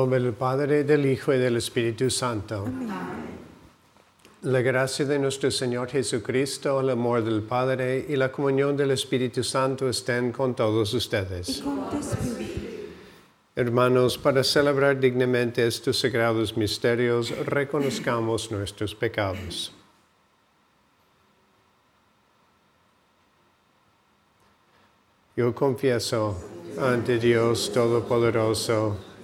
Nombre del Padre, del Hijo y del Espíritu Santo. La gracia de nuestro Señor Jesucristo, el amor del Padre y la comunión del Espíritu Santo estén con todos ustedes. Hermanos, para celebrar dignamente estos sagrados misterios, reconozcamos nuestros pecados. Yo confieso ante Dios Todopoderoso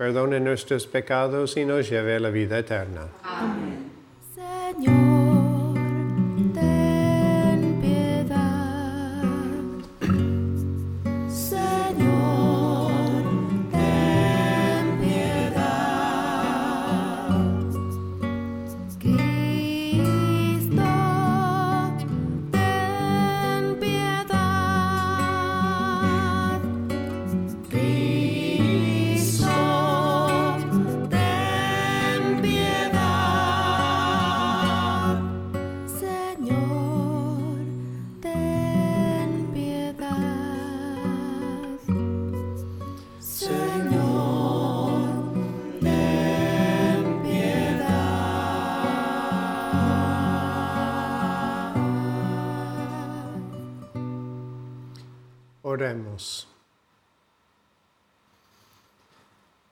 perdone nuestros pecados y nos lleve a la vida eterna. Amén. Señor.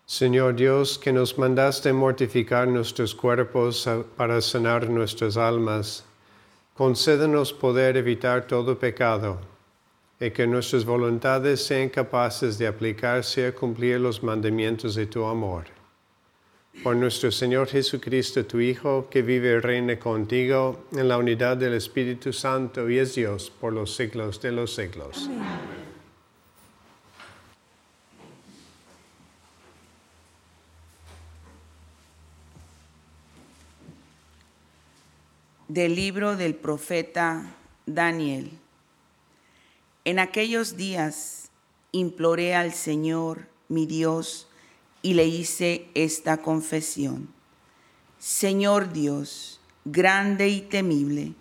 Señor Dios, que nos mandaste mortificar nuestros cuerpos para sanar nuestras almas, concédenos poder evitar todo pecado y que nuestras voluntades sean capaces de aplicarse a cumplir los mandamientos de tu amor. Por nuestro Señor Jesucristo, tu Hijo, que vive y reina contigo en la unidad del Espíritu Santo y es Dios por los siglos de los siglos. Amén. Del libro del profeta Daniel. En aquellos días imploré al Señor, mi Dios, y le hice esta confesión. Señor Dios, grande y temible,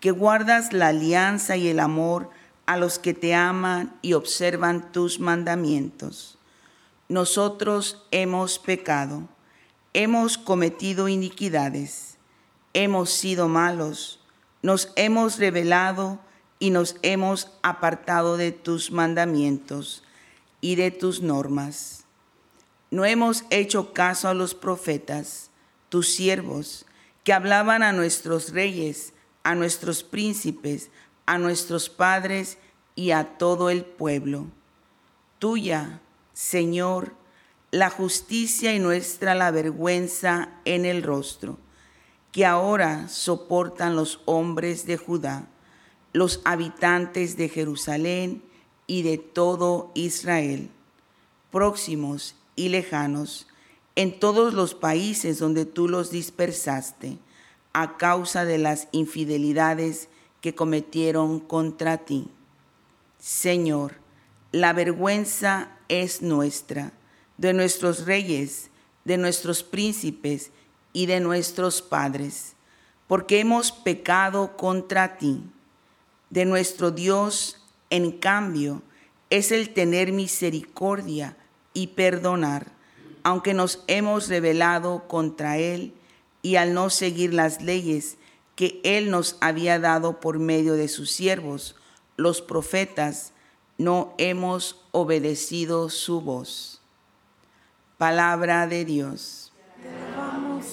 que guardas la alianza y el amor a los que te aman y observan tus mandamientos. Nosotros hemos pecado, hemos cometido iniquidades hemos sido malos, nos hemos rebelado y nos hemos apartado de tus mandamientos y de tus normas. No hemos hecho caso a los profetas, tus siervos, que hablaban a nuestros reyes, a nuestros príncipes, a nuestros padres y a todo el pueblo. Tuya, Señor, la justicia y nuestra la vergüenza en el rostro que ahora soportan los hombres de Judá, los habitantes de Jerusalén y de todo Israel, próximos y lejanos, en todos los países donde tú los dispersaste, a causa de las infidelidades que cometieron contra ti. Señor, la vergüenza es nuestra, de nuestros reyes, de nuestros príncipes y de nuestros padres, porque hemos pecado contra ti. De nuestro Dios, en cambio, es el tener misericordia y perdonar, aunque nos hemos rebelado contra Él y al no seguir las leyes que Él nos había dado por medio de sus siervos, los profetas, no hemos obedecido su voz. Palabra de Dios.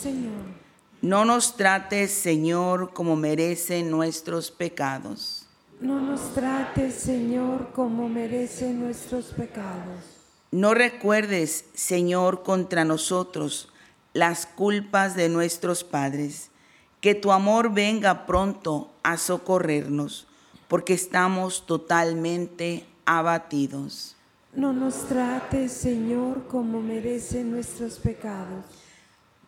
Señor. No nos trates, Señor, como merecen nuestros pecados. No nos trates, Señor, como merecen nuestros pecados. No recuerdes, Señor, contra nosotros las culpas de nuestros padres. Que tu amor venga pronto a socorrernos, porque estamos totalmente abatidos. No nos trates, Señor, como merecen nuestros pecados.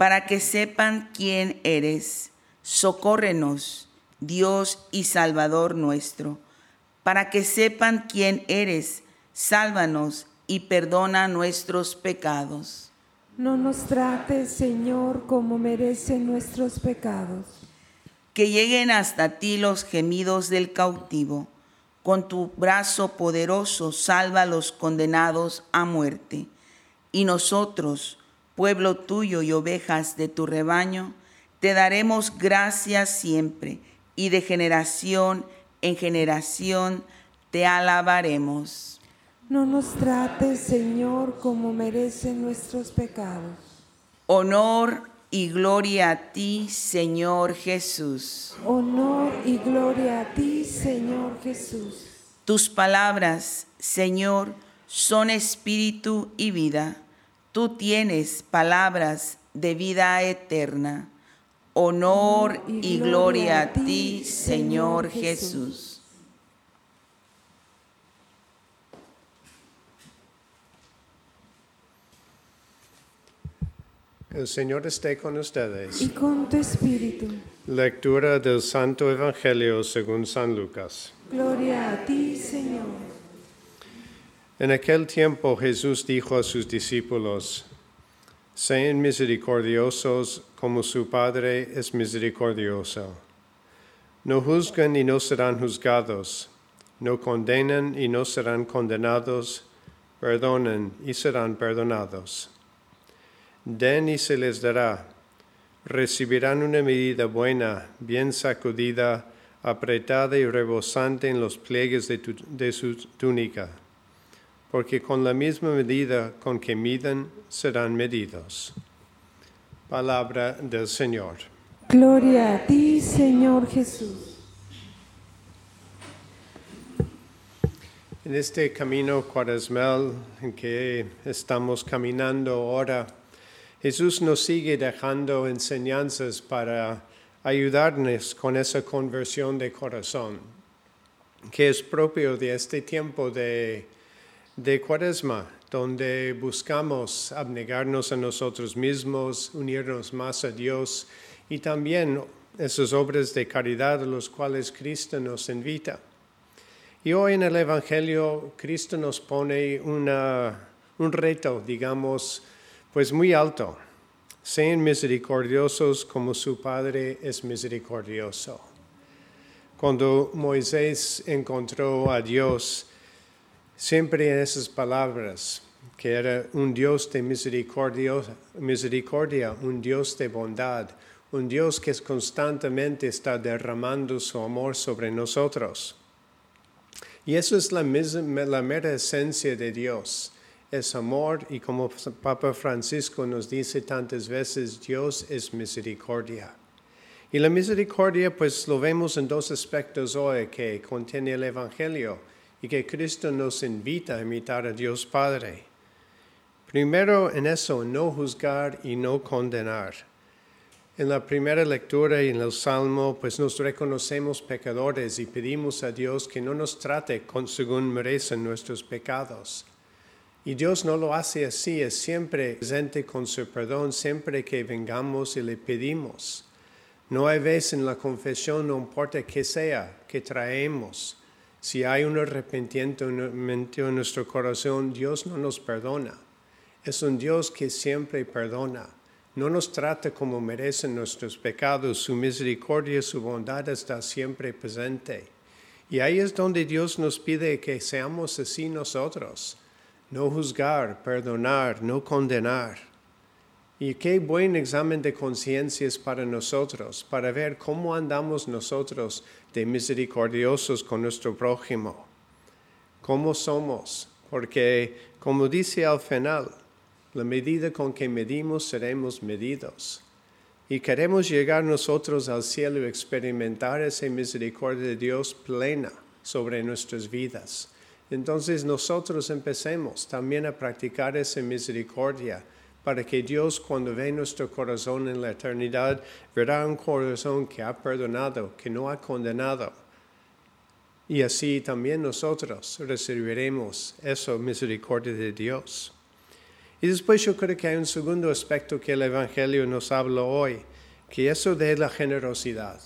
Para que sepan quién eres, socórrenos, Dios y Salvador nuestro. Para que sepan quién eres, sálvanos y perdona nuestros pecados. No nos trates, Señor, como merecen nuestros pecados. Que lleguen hasta ti los gemidos del cautivo con tu brazo poderoso salva a los condenados a muerte. Y nosotros, pueblo tuyo y ovejas de tu rebaño, te daremos gracias siempre y de generación en generación te alabaremos. No nos trates, Señor, como merecen nuestros pecados. Honor y gloria a ti, Señor Jesús. Honor y gloria a ti, Señor Jesús. Tus palabras, Señor, son espíritu y vida. Tú tienes palabras de vida eterna. Honor y, gloria a ti, Señor Jesús. El Señor esté con ustedes. Y con tu espíritu. Lectura del Santo Evangelio según San Lucas. Gloria a ti, Señor. En aquel tiempo Jesús dijo a sus discípulos, sean misericordiosos como su Padre es misericordioso. No juzguen y no serán juzgados. No condenen y no serán condenados. Perdonen y serán perdonados den y se les dará. Recibirán una medida buena, bien sacudida, apretada y rebosante en los pliegues de, su túnica, porque con la misma medida con que miden serán medidos. Palabra del Señor. Gloria a ti, Señor Jesús. En este camino cuaresmal en que estamos caminando ahora, Jesús nos sigue dejando enseñanzas para ayudarnos con esa conversión de corazón, que es propio de este tiempo de, de cuaresma, donde buscamos abnegarnos a nosotros mismos, unirnos más a Dios y también esas obras de caridad a las cuales Cristo nos invita. Y hoy en el Evangelio Cristo nos pone un reto, digamos, pues muy alto. Sean misericordiosos como su Padre es misericordioso. Cuando Moisés encontró a Dios, siempre en esas palabras, que era un Dios de misericordia, misericordia, un Dios de bondad, un Dios que constantemente está derramando su amor sobre nosotros. Y eso es la, la mera esencia de Dios es amor y como Papa Francisco nos dice tantas veces, Dios es misericordia. Y la misericordia pues lo vemos en dos aspectos hoy que contiene el Evangelio y que Cristo nos invita a imitar a Dios Padre. Primero en eso, no juzgar y no condenar. En la primera lectura y en el Salmo, pues nos reconocemos pecadores y pedimos a Dios que no nos trate con, según merecen nuestros pecados. Y Dios no lo hace así, es siempre presente con su perdón, siempre que vengamos y le pedimos. No hay vez en la confesión, no importa qué sea, que traemos. Si hay un arrepentimiento en nuestro corazón, Dios no nos perdona. Es un Dios que siempre perdona. No nos trata como merecen nuestros pecados. Su misericordia, su bondad está siempre presente. Y ahí es donde Dios nos pide que seamos así nosotros. No juzgar, perdonar, no condenar. Y qué buen examen de conciencia es para nosotros, para ver cómo andamos nosotros de misericordiosos con nuestro prójimo. ¿Cómo somos? Porque, como dice al final, la medida con que medimos seremos medidos. Y queremos llegar nosotros al cielo y experimentar esa misericordia de Dios plena sobre nuestras vidas. Entonces nosotros empecemos también a practicar esa misericordia para que Dios cuando ve nuestro corazón en la eternidad verá un corazón que ha perdonado, que no ha condenado. Y así también nosotros recibiremos esa misericordia de Dios. Y después yo creo que hay un segundo aspecto que el Evangelio nos habla hoy, que es eso de la generosidad.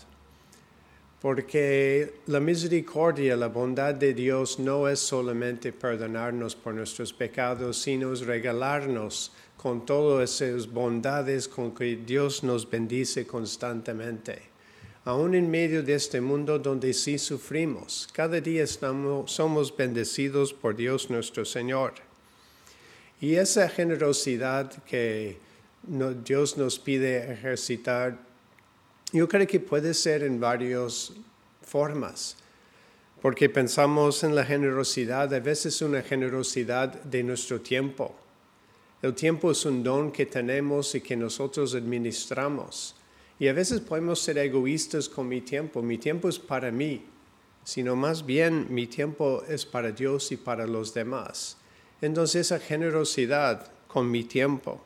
Porque la misericordia, la bondad de Dios no es solamente perdonarnos por nuestros pecados, sino es regalarnos con todas esas bondades con que Dios nos bendice constantemente. Aún en medio de este mundo donde sí sufrimos, cada día estamos, somos bendecidos por Dios nuestro Señor. Y esa generosidad que Dios nos pide ejercitar, yo creo que puede ser en varias formas, porque pensamos en la generosidad, a veces una generosidad de nuestro tiempo. El tiempo es un don que tenemos y que nosotros administramos. Y a veces podemos ser egoístas con mi tiempo. Mi tiempo es para mí, sino más bien mi tiempo es para Dios y para los demás. Entonces esa generosidad con mi tiempo.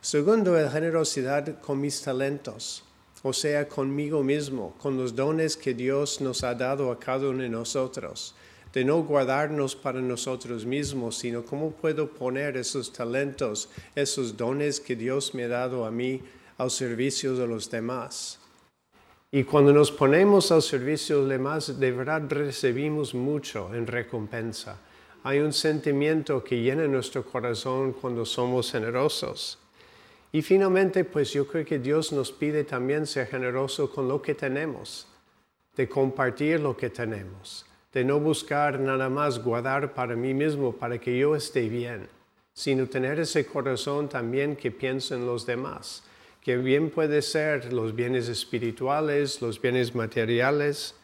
Segundo, la generosidad con mis talentos, o sea, conmigo mismo, con los dones que Dios nos ha dado a cada uno de nosotros, de no guardarnos para nosotros mismos, sino cómo puedo poner esos talentos, esos dones que Dios me ha dado a mí al servicio de los demás. Y cuando nos ponemos al servicio de los demás, de verdad recibimos mucho en recompensa hay un sentimiento que llena nuestro corazón cuando somos generosos. Y finalmente, pues yo creo que Dios nos pide también ser generoso con lo que tenemos, de compartir lo que tenemos, de no buscar nada más guardar para mí mismo, para que yo esté bien, sino tener ese corazón también que piensa en los demás, que bien puede ser los bienes espirituales, los bienes materiales,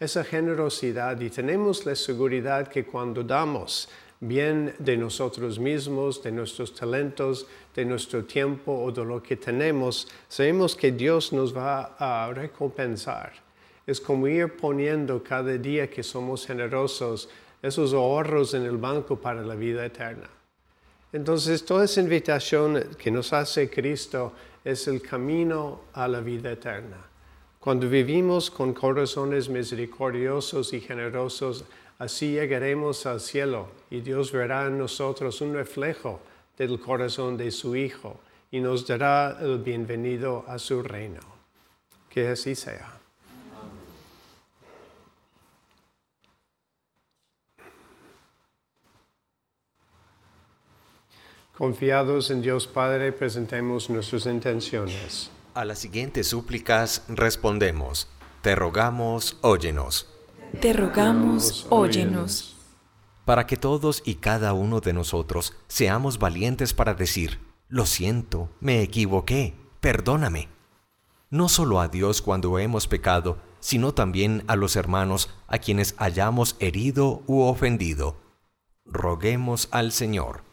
esa generosidad y tenemos la seguridad que cuando damos bien de nosotros mismos, de nuestros talentos, de nuestro tiempo o de lo que tenemos, sabemos que Dios nos va a recompensar. Es como ir poniendo cada día que somos generosos esos ahorros en el banco para la vida eterna. Entonces, toda esa invitación que nos hace Cristo es el camino a la vida eterna. Cuando vivimos con corazones misericordiosos y generosos, así llegaremos al cielo y Dios verá en nosotros un reflejo del corazón de su Hijo y nos dará el bienvenido a su reino. Que así sea. Confiados en Dios Padre, presentemos nuestras intenciones. A las siguientes súplicas respondemos, te rogamos, óyenos. Te rogamos, óyenos. Para que todos y cada uno de nosotros seamos valientes para decir, lo siento, me equivoqué, perdóname. No solo a Dios cuando hemos pecado, sino también a los hermanos a quienes hayamos herido u ofendido. Roguemos al Señor.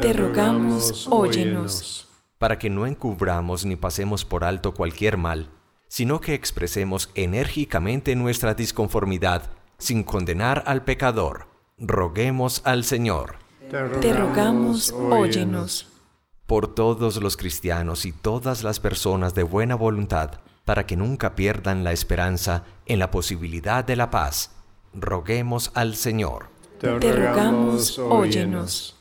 Te rogamos, óyenos para que no encubramos ni pasemos por alto cualquier mal, sino que expresemos enérgicamente nuestra disconformidad sin condenar al pecador. Roguemos al Señor. Te rogamos, óyenos. por todos los cristianos y todas las personas de buena voluntad, para que nunca pierdan la esperanza en la posibilidad de la paz, roguemos al Señor. Te rogamos, óyenos.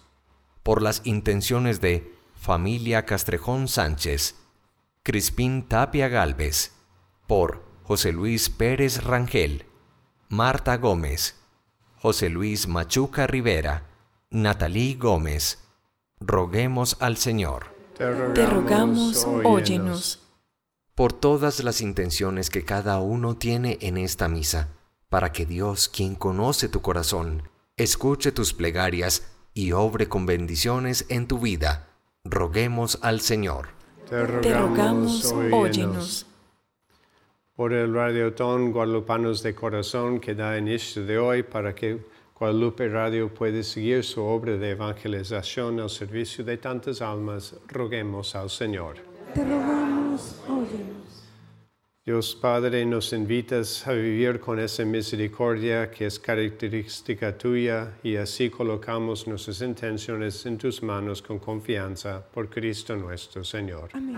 Por las intenciones de familia Castrejón Sánchez, Crispín Tapia Galvez, por José Luis Pérez Rangel, Marta Gómez, José Luis Machuca Rivera, Natalí Gómez. Roguemos al Señor. Te rogamos, óyenos. Por todas las intenciones que cada uno tiene en esta misa, para que Dios, quien conoce tu corazón, escuche tus plegarias y obre con bendiciones en tu vida. Roguemos al Señor. Te rogamos, óyenos. Por el radiotón Guadalupanos de Corazón que da inicio de hoy para que Guadalupe Radio pueda seguir su obra de evangelización al servicio de tantas almas, roguemos al Señor. Te rogamos, óyenos. Dios Padre, nos invitas a vivir con esa misericordia que es característica tuya y así colocamos nuestras intenciones en tus manos con confianza por Cristo nuestro Señor. Amén.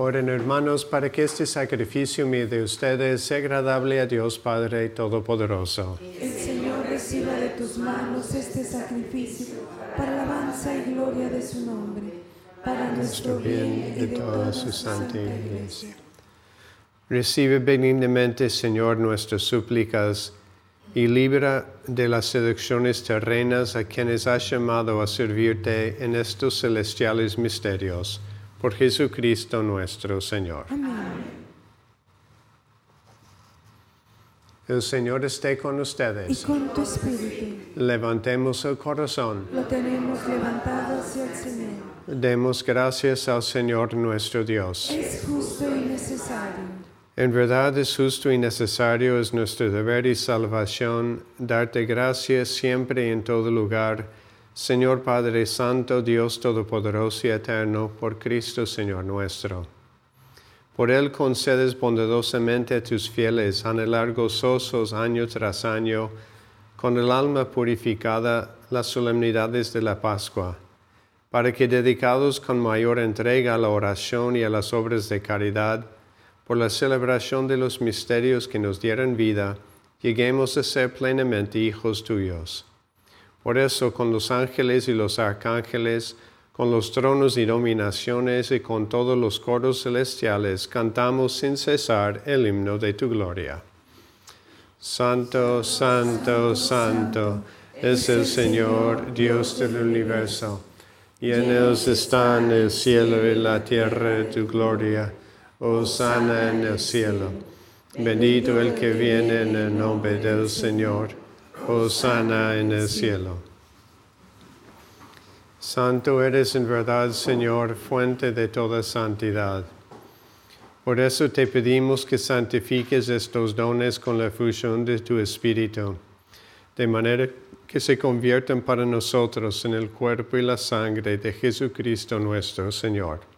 Oren hermanos para que este sacrificio mío de ustedes sea agradable a Dios Padre Todopoderoso. El Señor reciba de tus manos este sacrificio para alabanza y gloria de su nombre, para nuestro bien y de toda su santa iglesia. Recibe benignamente, Señor, nuestras súplicas y libra de las seducciones terrenas a quienes has llamado a servirte en estos celestiales misterios. Por Jesucristo nuestro Señor. El Señor esté con Y ustedes. con tu espíritu Levantemos el corazón. lo tenemos levantado hacia el Señor. Demos gracias al Señor nuestro Dios. Es justo y necesario. En verdad es justo y necesario, es nuestro deber y salvación, darte gracias siempre y en todo lugar, Señor Padre Santo, Dios Todopoderoso y Eterno, por Cristo Señor nuestro. Por Él concedes bondadosamente a tus fieles anhelar gozosos año tras año, con el alma purificada, las solemnidades de la Pascua, para que dedicados con mayor entrega a la oración y a las obras de caridad, por la celebración de los misterios que nos dieran vida, lleguemos a ser plenamente hijos tuyos. Por eso, con los ángeles y los arcángeles, con los tronos y dominaciones y con todos los coros celestiales, cantamos sin cesar el himno de tu gloria. Santo, santo, santo es el Señor, Dios del universo. Llenos están el cielo y la tierra de tu gloria. Hosanna en el cielo. Bendito el que viene en el nombre del Señor. Hosanna en el cielo. Santo eres en verdad, Señor, fuente de toda santidad. Por eso te pedimos que santifiques estos dones con la fusión de tu Espíritu, de manera que se conviertan para nosotros en el cuerpo y la sangre de Jesucristo nuestro Señor,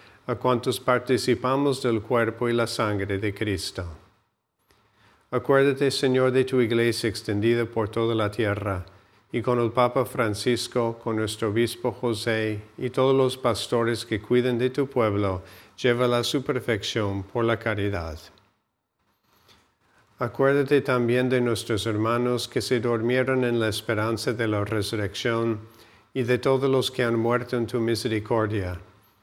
a cuantos participamos del cuerpo y la sangre de Cristo. Acuérdate, Señor, de tu iglesia extendida por toda la tierra, y con el Papa Francisco, con nuestro obispo José y todos los pastores que cuiden de tu pueblo, llévala a su perfección por la caridad. Acuérdate también de nuestros hermanos que se durmieron en la esperanza de la resurrección y de todos los que han muerto en tu misericordia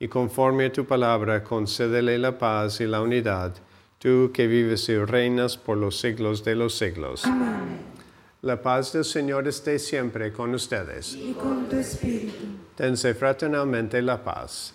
y conforme a tu palabra concédele la paz y la unidad, tú que vives y reinas por los siglos de los siglos. Amén. La paz del Señor esté siempre con ustedes. Y con tu espíritu. Dense fraternalmente la paz.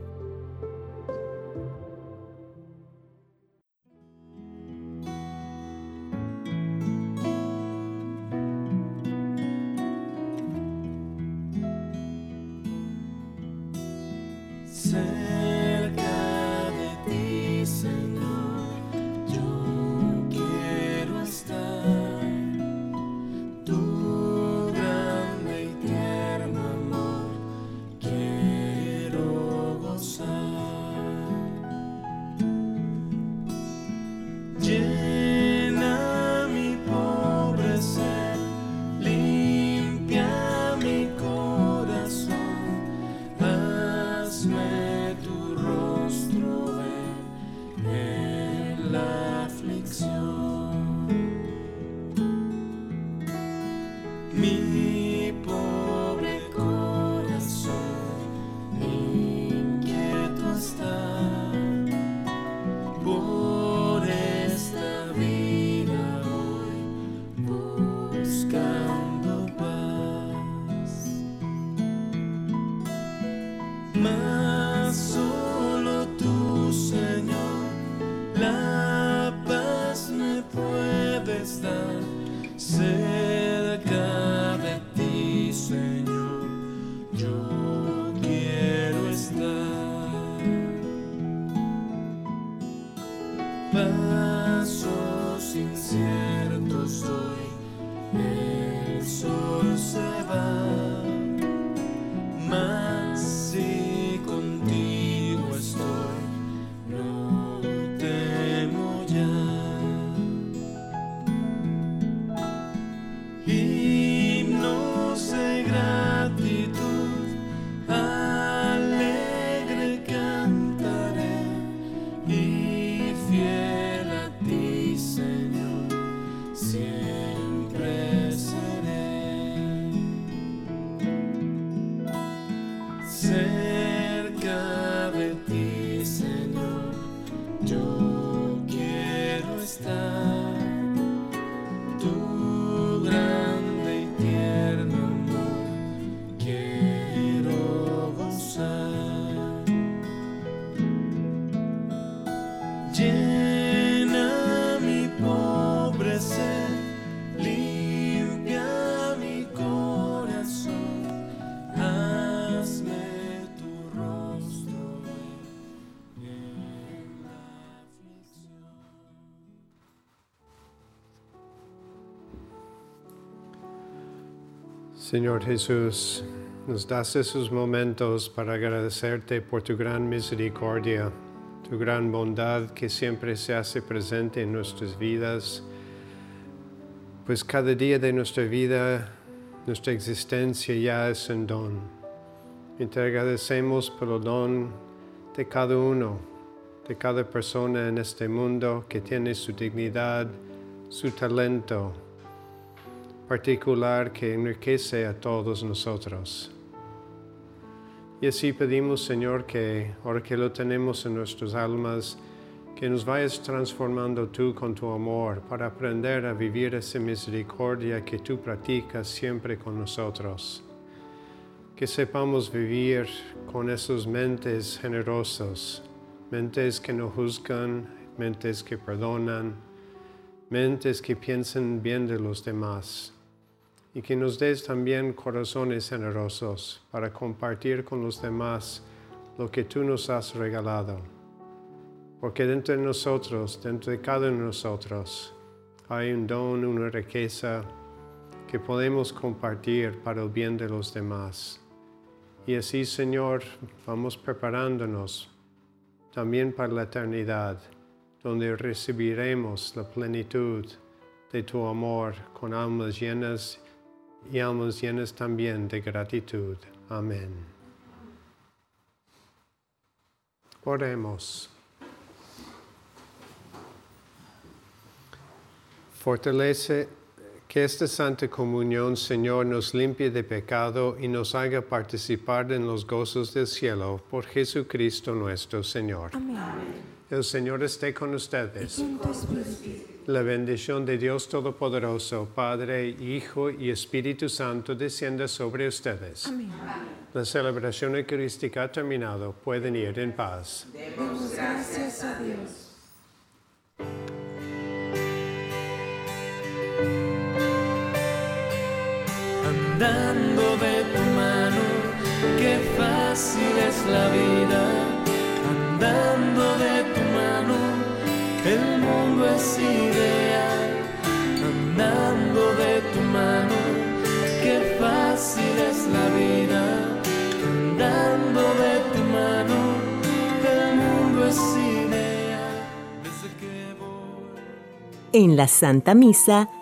Yo Señor Jesús, nos das esos momentos para agradecerte por tu gran misericordia, tu gran bondad que siempre se hace presente en nuestras vidas, pues cada día de nuestra vida, nuestra existencia ya es un don. Y te agradecemos por el don de cada uno, de cada persona en este mundo que tiene su dignidad, su talento, particular que enriquece a todos nosotros. Y así pedimos, Señor, que ahora que lo tenemos en nuestras almas, que nos vayas transformando tú con tu amor para aprender a vivir esa misericordia que tú practicas siempre con nosotros. Que sepamos vivir con esas mentes generosas, mentes que no juzgan, mentes que perdonan, mentes que piensan bien de los demás y que nos des también corazones generosos para compartir con los demás lo que tú nos has regalado. Porque dentro de nosotros, dentro de cada uno de nosotros, hay un don, una riqueza que podemos compartir para el bien de los demás. Y así, Señor, vamos preparándonos también para la eternidad, donde recibiremos la plenitud de tu amor con almas llenas y almas llenas también de gratitud. Amén. Oremos. Fortalece que esta Santa Comunión, Señor, nos limpie de pecado y nos haga participar en los gozos del cielo por Jesucristo nuestro Señor. Amén. El Señor esté con ustedes. Tu espíritu. La bendición de Dios Todopoderoso, Padre, Hijo y Espíritu Santo descienda sobre ustedes. Amén. La celebración eucarística ha terminado. Pueden ir en paz. Demos gracias a Dios. andando de tu mano, qué fácil es la vida, andando de tu mano, mundo es ideal, andando de tu mano, qué fácil es la vida, andando de tu mano, el mundo es ideal, desde que voy. En la Santa Misa